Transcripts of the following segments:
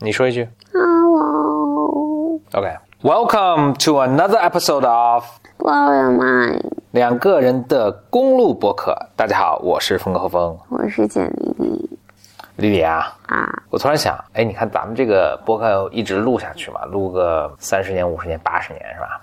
你说一句。Hello, OK。Welcome to another episode of blow your mind。两个人的公路博客。大家好，我是峰哥和峰，我是简丽丽丽丽啊。啊，我突然想，哎，你看咱们这个播客一直录下去嘛，录个三十年、五十年、八十年是吧？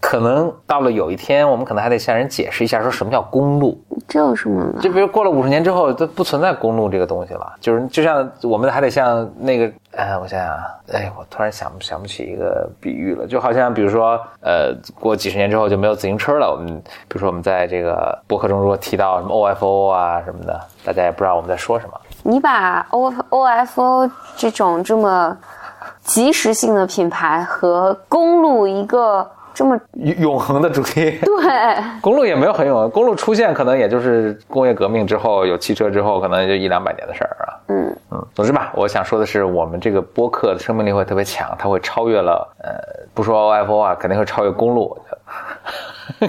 可能到了有一天，我们可能还得向人解释一下，说什么叫公路。这有什么呢？就比如过了五十年之后，都不存在公路这个东西了。就是就像我们还得像那个，哎，我想想啊，哎，我突然想不想不起一个比喻了。就好像比如说，呃，过几十年之后就没有自行车了。我们比如说我们在这个博客中如果提到什么 OFO 啊什么的，大家也不知道我们在说什么。你把 O O F O 这种这么即时性的品牌和公路一个这么永永恒的主题。对公路也没有很永恒，公路出现可能也就是工业革命之后有汽车之后，可能就一两百年的事儿啊。嗯嗯，总之吧，我想说的是，我们这个播客的生命力会特别强，它会超越了呃，不说 OFO 啊，肯定会超越公路，更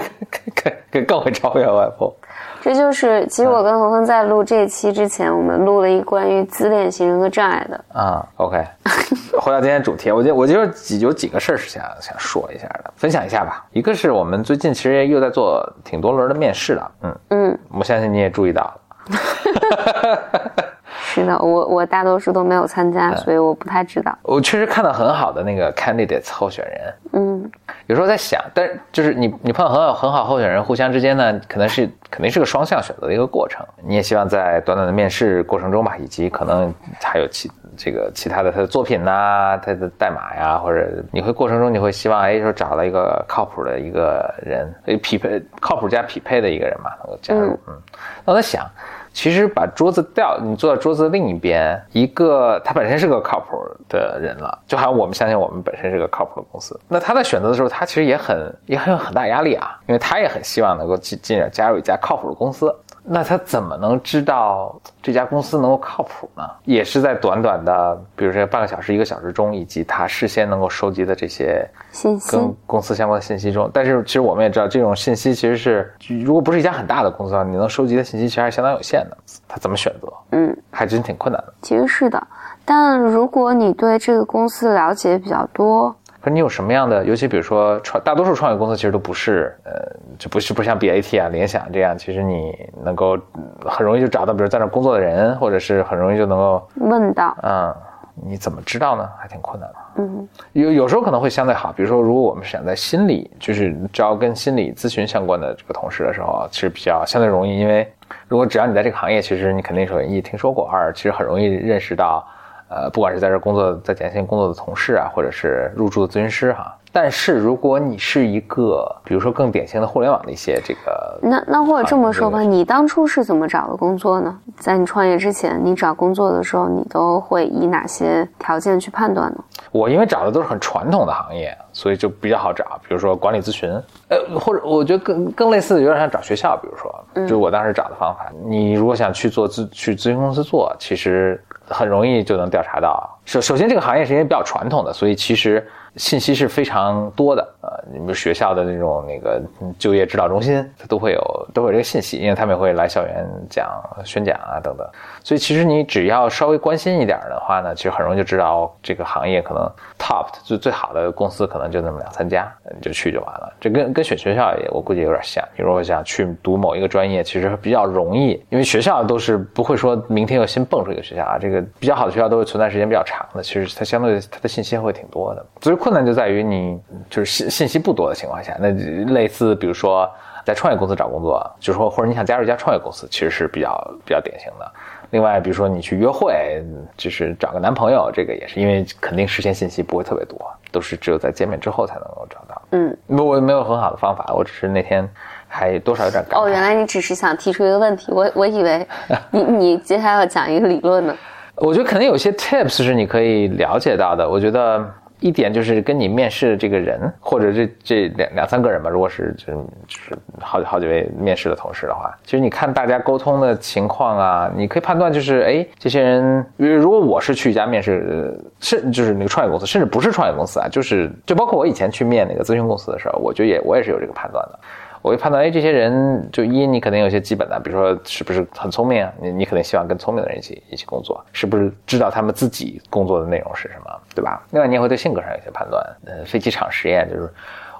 更 更会超越 OFO。这就是其实我跟何峰在录这一期之前，我们录了一关于自恋型人格障碍的。啊，OK，回到今天主题，我就我就几有几个事儿是想想说一下的，分享一下吧。一个是我们最近其实又在做挺多轮的面试了，嗯嗯，我相信你也注意到了。是的，我我大多数都没有参加，所以我不太知道。我确实看到很好的那个 candidates 候选人，嗯有时候在想，但是就是你你碰到很好很好候选人，互相之间呢，可能是肯定是个双向选择的一个过程。你也希望在短短的面试过程中吧，以及可能还有其这个其他的他的作品呐、他的代码呀，或者你会过程中你会希望哎说找到一个靠谱的一个人，哎匹配靠谱加匹配的一个人嘛，能够加入。嗯，那我在想。其实把桌子调，你坐到桌子的另一边，一个他本身是个靠谱的人了，就好像我们相信我们本身是个靠谱的公司。那他在选择的时候，他其实也很也很有很大压力啊，因为他也很希望能够进进而加入一家靠谱的公司。那他怎么能知道这家公司能够靠谱呢？也是在短短的，比如说半个小时、一个小时中，以及他事先能够收集的这些信息跟公司相关的信息中，但是其实我们也知道，这种信息其实是，如果不是一家很大的公司的话，你能收集的信息其实还是相当有限的。他怎么选择？嗯，还真挺困难的。其实是的，但如果你对这个公司了解比较多，可是你有什么样的？尤其比如说创，大多数创业公司其实都不是，呃，就不是不像 BAT 啊、联想这样，其实你能够嗯很容易就找到，比如在那工作的人，或者是很容易就能够，问到，嗯，你怎么知道呢？还挺困难的。嗯有有时候可能会相对好，比如说，如果我们是想在心理，就是招跟心理咨询相关的这个同事的时候，其实比较相对容易，因为如果只要你在这个行业，其实你肯定首先一听说过，二其实很容易认识到，呃，不管是在这工作在前线工作的同事啊，或者是入驻的咨询师哈。但是如果你是一个，比如说更典型的互联网的一些这个那那或者这么说吧，啊你当初是怎么找的工作呢？在你创业之前，你找工作的时候，你都会以哪些条件去判断呢？我因为找的都是很传统的行业，所以就比较好找，比如说管理咨询，呃，或者我觉得更更类似的有点像找学校，比如说，就我当时找的方法。你如果想去做咨去咨询公司做，其实很容易就能调查到。首首先这个行业是因为比较传统的，所以其实信息是非常多的。呃，你们学校的那种那个就业指导中心，它都会有都会有这个信息，因为他们也会来校园讲宣讲啊等等。所以其实你只要稍微关心一点的话呢，其实很容易就知道这个行业可能 top 最最好的公司可能就那么两三家，你就去就完了。这跟跟选学校也我估计有点像。比如我想去读某一个专业，其实比较容易，因为学校都是不会说明天又新蹦出一个学校啊。这个比较好的学校都会存在时间比较长的，其实它相对它的信息会挺多的。所以困难就在于你就是信信息不多的情况下，那类似比如说。在创业公司找工作，就是说或者你想加入一家创业公司，其实是比较比较典型的。另外，比如说你去约会，就是找个男朋友，这个也是因为肯定事先信息不会特别多，都是只有在见面之后才能够找到。嗯，我我没有很好的方法，我只是那天还多少有点感慨。哦，原来你只是想提出一个问题，我我以为 你你接下来要讲一个理论呢。我觉得可能有些 tips 是你可以了解到的。我觉得一点就是跟你面试的这个人，或者这这两两三个人吧，如果是就是就是好几好几位面试的同事的话，其实你看大家沟通的情况啊，你可以判断就是，哎，这些人，比如如果我是去一家面试，是就是那个创业公司，甚至不是创业公司啊，就是就包括我以前去面那个咨询公司的时候，我觉得也我也是有这个判断的。我会判断，哎，这些人就一，你肯定有些基本的，比如说是不是很聪明啊？你你肯定希望跟聪明的人一起一起工作，是不是知道他们自己工作的内容是什么，对吧？另外，你也会对性格上有些判断。呃，飞机场实验就是，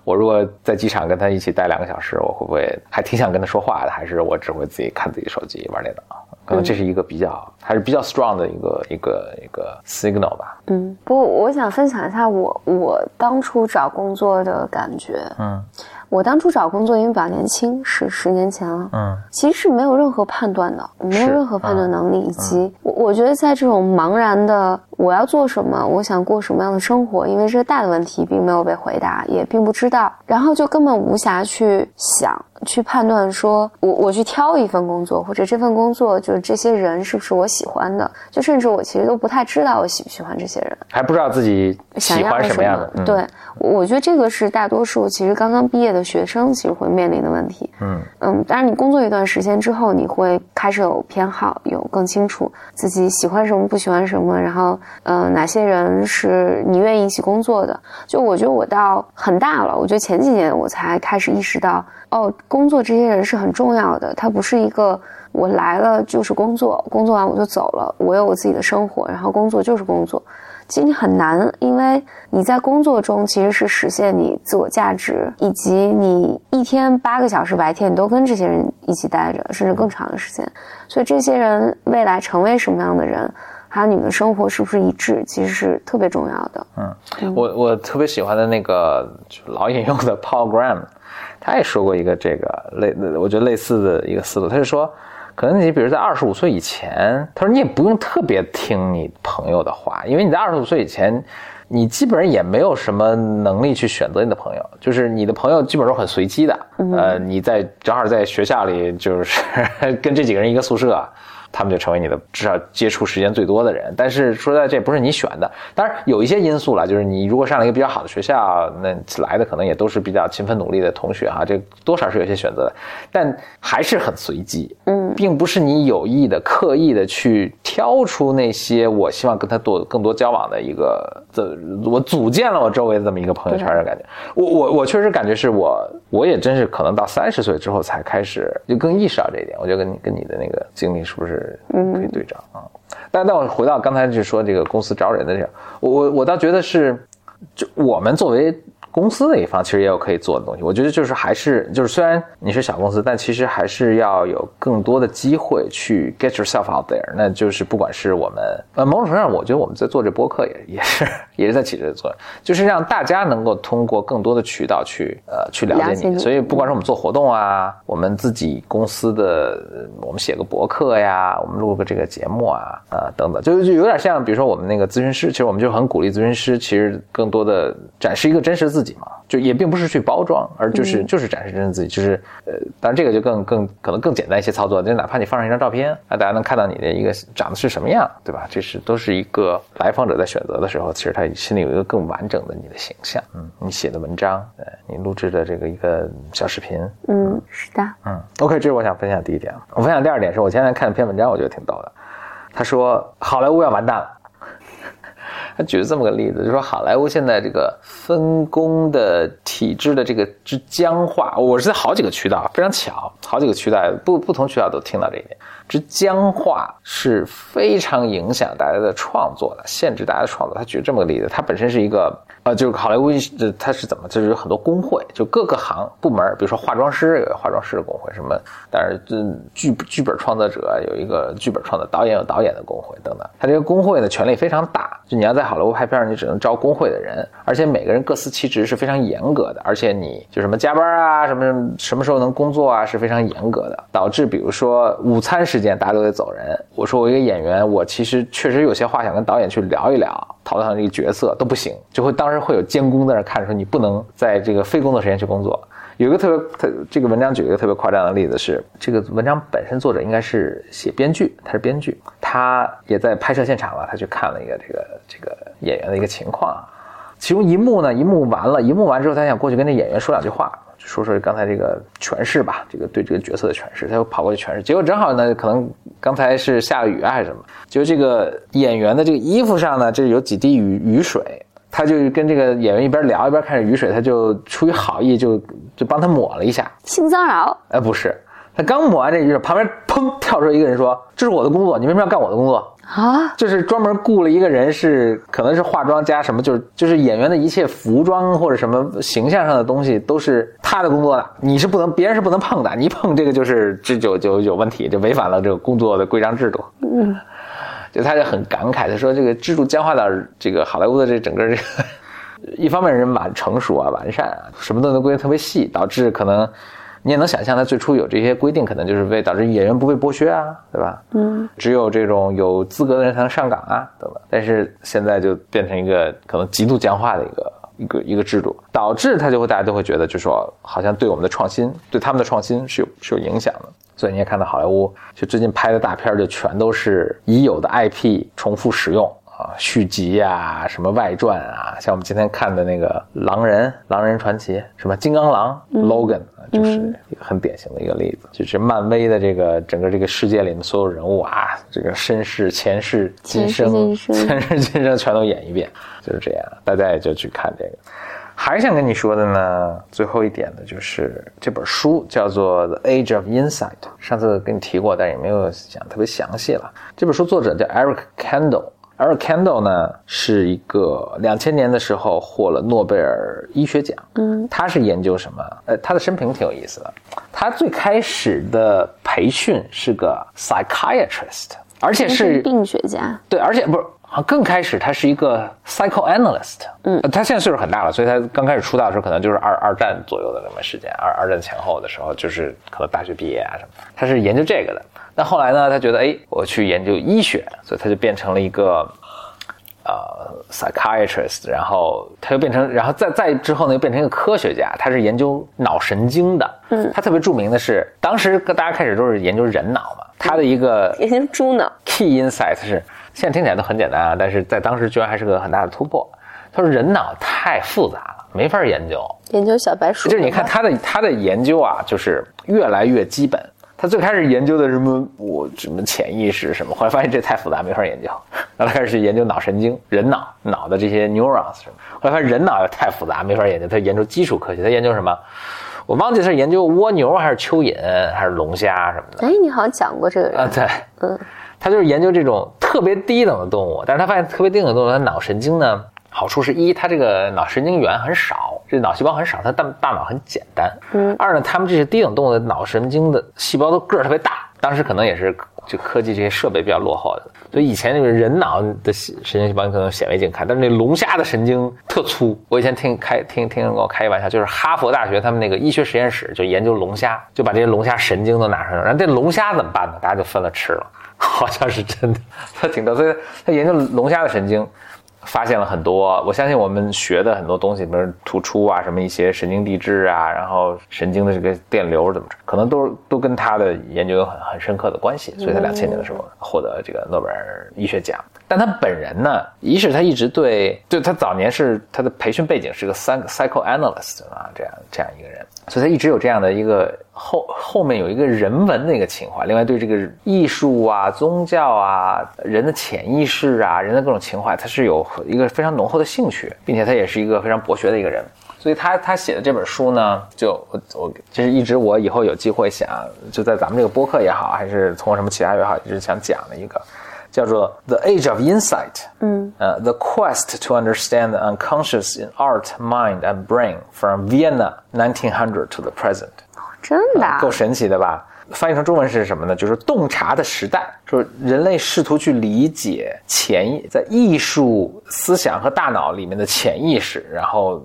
我如果在机场跟他一起待两个小时，我会不会还挺想跟他说话的？还是我只会自己看自己手机玩电脑？可能这是一个比较还是比较 strong 的一个一个一个 signal 吧。嗯，不过我想分享一下我我当初找工作的感觉。嗯。我当初找工作，因为比较年轻，是十年前了。嗯，其实是没有任何判断的，没有任何判断能力，以及我我觉得在这种茫然的我要做什么，我想过什么样的生活，因为这个大的问题并没有被回答，也并不知道，然后就根本无暇去想。去判断说，我我去挑一份工作，或者这份工作就是这些人是不是我喜欢的，就甚至我其实都不太知道我喜不喜欢这些人，还不知道自己喜欢什么样的。对，我觉得这个是大多数其实刚刚毕业的学生其实会面临的问题。嗯嗯，当然你工作一段时间之后，你会开始有偏好，有更清楚自己喜欢什么，不喜欢什么，然后嗯，哪些人是你愿意一起工作的。就我觉得我到很大了，我觉得前几年我才开始意识到。哦，工作这些人是很重要的。他不是一个我来了就是工作，工作完我就走了。我有我自己的生活，然后工作就是工作。其实你很难，因为你在工作中其实是实现你自我价值，以及你一天八个小时白天你都跟这些人一起待着，甚至更长的时间。所以这些人未来成为什么样的人，还有你们的生活是不是一致，其实是特别重要的。嗯，我我特别喜欢的那个老引用的 Paul Graham。他也说过一个这个类，我觉得类似的一个思路。他就说，可能你比如在二十五岁以前，他说你也不用特别听你朋友的话，因为你在二十五岁以前，你基本上也没有什么能力去选择你的朋友，就是你的朋友基本上很随机的。呃，你在正好在学校里，就是 跟这几个人一个宿舍。他们就成为你的至少接触时间最多的人，但是说实在，这不是你选的。当然有一些因素了，就是你如果上了一个比较好的学校，那来的可能也都是比较勤奋努力的同学哈，这多少是有些选择的，但还是很随机。嗯，并不是你有意的、刻意的去挑出那些我希望跟他多更多交往的一个，这我组建了我周围的这么一个朋友圈的感觉。我我我确实感觉是我，我也真是可能到三十岁之后才开始就更意识到这一点。我觉得跟你跟你的那个经历是不是？嗯，可以对账啊，但但我回到刚才就说这个公司招人的这个，我我我倒觉得是，就我们作为。公司那一方其实也有可以做的东西，我觉得就是还是就是虽然你是小公司，但其实还是要有更多的机会去 get yourself out there。那就是不管是我们呃某种程度上，我觉得我们在做这播客也 也是也是在起这个作用，就是让大家能够通过更多的渠道去呃去了解你。所以不管是我们做活动啊，我们自己公司的我们写个博客呀，我们录个这个节目啊啊等等，就就有点像比如说我们那个咨询师，其实我们就很鼓励咨询师，其实更多的展示一个真实自己。嘛，就也并不是去包装，而就是就是展示真正自己，就是呃，当然这个就更更可能更简单一些操作，就哪怕你放上一张照片，啊，大家能看到你的一个长得是什么样，对吧？这是都是一个来访者在选择的时候，其实他心里有一个更完整的你的形象。嗯，你写的文章，对，你录制的这个一个小视频，嗯，是的，嗯，OK，这是我想分享第一点。我分享第二点是我前天看了篇文章，我觉得挺逗的。他说好莱坞要完蛋了。他举了这么个例子，就说好莱坞现在这个分工的体制的这个之僵化，我是在好几个渠道，非常巧，好几个渠道不不同渠道都听到这一点，之僵化是非常影响大家的创作的，限制大家的创作。他举这么个例子，他本身是一个。呃，就是好莱坞，它是怎么？就是有很多工会，就各个行部门，比如说化妆师有化妆师的工会，什么，但是这剧剧本创作者有一个剧本创作，导演有导演的工会等等。他这个工会呢，权力非常大，就你要在好莱坞拍片，你只能招工会的人，而且每个人各司其职，是非常严格的，而且你就什么加班啊，什么什么时候能工作啊，是非常严格的，导致比如说午餐时间大家都得走人。我说我一个演员，我其实确实有些话想跟导演去聊一聊，讨论这个角色都不行，就会当时。会有监工在那看，说你不能在这个非工作时间去工作。有一个特别特，这个文章举了一个特别夸张的例子是，这个文章本身作者应该是写编剧，他是编剧，他也在拍摄现场了，他去看了一个这个这个演员的一个情况。其中一幕呢，一幕完了，一幕完之后，他想过去跟那演员说两句话，说说刚才这个诠释吧，这个对这个角色的诠释，他又跑过去诠释，结果正好呢，可能刚才是下了雨啊还是什么，就这个演员的这个衣服上呢，这有几滴雨雨水。他就跟这个演员一边聊一边看着雨水，他就出于好意就就帮他抹了一下。性骚扰？哎，不是，他刚抹完这雨水，旁边砰跳出一个人说：“这是我的工作，你为什么要干我的工作？”啊，就是专门雇了一个人，是可能是化妆加什么，就是就是演员的一切服装或者什么形象上的东西都是他的工作的，你是不能，别人是不能碰的，你一碰这个就是这就就有问题，就违反了这个工作的规章制度。嗯，就他就很感慨，他说这个制度僵化到这个好莱坞的这整个这个，一方面人完成熟啊完善啊，什么都能规定特别细，导致可能。你也能想象，他最初有这些规定，可能就是为导致演员不被剥削啊，对吧？嗯，只有这种有资格的人才能上岗啊，等等？但是现在就变成一个可能极度僵化的一个一个一个制度，导致他就会大家都会觉得，就说好像对我们的创新，对他们的创新是有是有影响的。所以你也看到好莱坞，就最近拍的大片就全都是已有的 IP 重复使用。啊，续集呀，什么外传啊，像我们今天看的那个《狼人》《狼人传奇》，什么《金刚狼》Logan，就是一个很典型的一个例子。就是漫威的这个整个这个世界里面所有人物啊，这个身世、前世、今生、前世今生全都演一遍，就是这样。大家也就去看这个。还想跟你说的呢，最后一点呢，就是这本书叫做《The Age of Insight》，上次跟你提过，但也没有讲特别详细了。这本书作者叫 Eric Kandel。而 Candle 呢，是一个两千年的时候获了诺贝尔医学奖。嗯，他是研究什么？呃，他的生平挺有意思的。他最开始的培训是个 psychiatrist，而且是病学家。对，而且不是，更开始他是一个 psychoanalyst。嗯，他现在岁数很大了，所以他刚开始出道的时候可能就是二二战左右的那么时间，二二战前后的时候，就是可能大学毕业啊什么。他是研究这个的。那后来呢？他觉得，哎，我去研究医学，所以他就变成了一个，呃，psychiatrist。然后他又变成，然后再再之后呢，又变成一个科学家。他是研究脑神经的。嗯。他特别著名的是，当时大家开始都是研究人脑嘛。他的一个研究猪脑。Key insight 是，现在听起来都很简单啊，但是在当时居然还是个很大的突破。他说人脑太复杂了，没法研究。研究小白鼠。就是你看他的他的研究啊，就是越来越基本。他最开始研究的什么我什么潜意识什么，后来发现这太复杂没法研究，然 后他开始研究脑神经、人脑脑的这些 neurons 什么，后来发现人脑又太复杂没法研究，他研究基础科学，他研究什么？我忘记是研究蜗牛还是蚯蚓还是龙虾什么的。哎，你好像讲过这个啊？对，嗯，他就是研究这种特别低等的动物，但是他发现特别低等的动物，它脑神经呢？好处是一，它这个脑神经元很少，这脑细胞很少，它大大脑很简单。嗯。二呢，他们这些低等动物的脑神经的细胞都个儿特别大，当时可能也是就科技这些设备比较落后的，所以以前那个人脑的神经细胞你可能显微镜看，但是那龙虾的神经特粗。我以前听开听听人跟我开一玩笑，就是哈佛大学他们那个医学实验室就研究龙虾，就把这些龙虾神经都拿出来，然后这龙虾怎么办呢？大家就分了吃了，好像是真的，他挺逗，所以他研究龙虾的神经。发现了很多，我相信我们学的很多东西，比如突出啊，什么一些神经递质啊，然后神经的这个电流怎么着，可能都都跟他的研究有很很深刻的关系，所以他两千年的时候获得这个诺贝尔医学奖。但他本人呢，一是他一直对，就他早年是他的培训背景是个三个 psychoanalyst 啊，这样这样一个人，所以他一直有这样的一个后后面有一个人文的一个情怀，另外对这个艺术啊、宗教啊、人的潜意识啊、人的各种情怀，他是有一个非常浓厚的兴趣，并且他也是一个非常博学的一个人，所以他他写的这本书呢，就我我其实一直我以后有机会想就在咱们这个播客也好，还是从什么其他也好，一直想讲的一个。叫做《The Age of Insight》，嗯，呃，《The Quest to Understand the Unconscious in Art, Mind and Brain from Vienna 1900 to the Present》。真的？够神奇的吧？翻译成中文是什么呢？就是洞察的时代，就是人类试图去理解潜意在艺术思想和大脑里面的潜意识，然后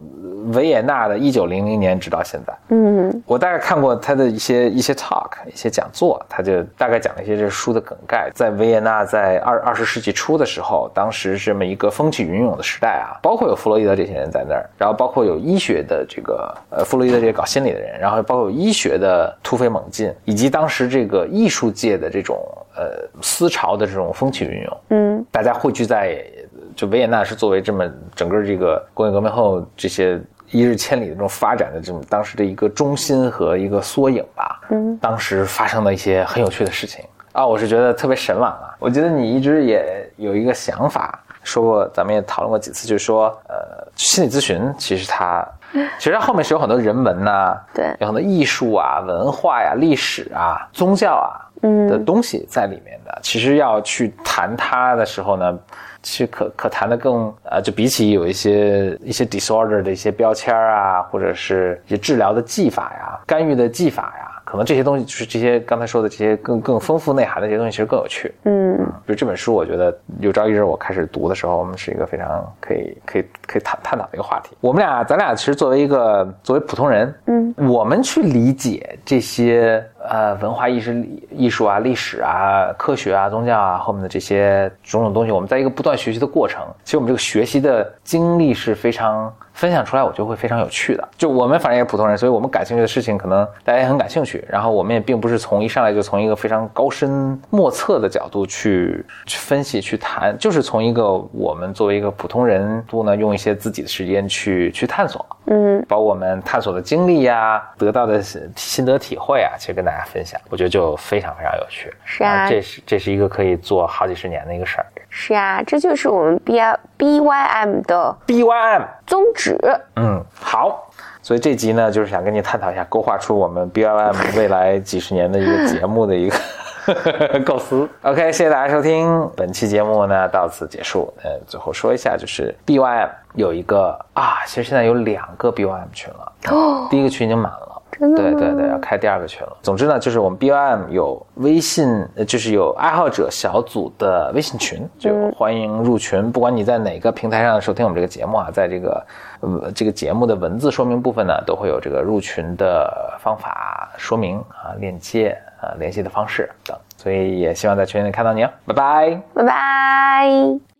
维也纳的一九零零年直到现在。嗯，我大概看过他的一些一些 talk，一些讲座，他就大概讲了一些这书的梗概。在维也纳，在二二十世纪初的时候，当时这么一个风起云涌的时代啊，包括有弗洛伊德这些人在那儿，然后包括有医学的这个呃弗洛伊德这些搞心理的人，然后包括有医学的突飞猛进，以及。当时这个艺术界的这种呃思潮的这种风起云涌，嗯，大家汇聚在就维也纳是作为这么整个这个工业革命后这些一日千里的这种发展的这种当时的一个中心和一个缩影吧，嗯，当时发生的一些很有趣的事情啊，我是觉得特别神往啊。我觉得你一直也有一个想法，说过咱们也讨论过几次，就是说呃。心理咨询，其实它 其实它后面是有很多人文呐、对有很多艺术啊、文化呀、历史啊、宗教啊的东西在里面的。其实要去谈它的时候呢，其实可可谈的更呃，就比起有一些一些 disorder 的一些标签啊，或者是一些治疗的技法呀、干预的技法呀。可能这些东西就是这些刚才说的这些更更丰富内涵的这些东西，其实更有趣。嗯比如这本书，我觉得有朝一日我开始读的时候，我们是一个非常可以可以可以探探讨的一个话题。我们俩，咱俩其实作为一个作为普通人，嗯，我们去理解这些呃文化艺术、艺术啊、历史啊、科学啊、宗教啊后面的这些种种东西，我们在一个不断学习的过程，其实我们这个学习的经历是非常。分享出来，我觉得会非常有趣的。就我们反正也是普通人，所以我们感兴趣的事情，可能大家也很感兴趣。然后我们也并不是从一上来就从一个非常高深莫测的角度去去分析、去谈，就是从一个我们作为一个普通人度呢，用一些自己的时间去去探索，嗯把我们探索的经历呀、得到的心得体会啊，其实跟大分享，我觉得就非常非常有趣。是啊这是这是一个可以做好几十年的一个事儿。是啊，这就是我们 B I B Y M 的 BYM。宗旨。嗯，好。所以这集呢，就是想跟你探讨一下，勾画出我们 B Y M 未来几十年的一个节目的一个 构思。OK，谢谢大家收听本期节目呢，到此结束。呃，最后说一下，就是 BYM 有一个啊，其实现在有两个 BYM 群了，哦，第一个群已经满了。真的对对对，要开第二个群了。总之呢，就是我们 BOM 有微信，呃就是有爱好者小组的微信群，就欢迎入群。不管你在哪个平台上收听我们这个节目啊，在这个呃这个节目的文字说明部分呢，都会有这个入群的方法说明啊、链接啊、联系的方式等。所以也希望在群里看到你哦，拜拜。拜拜。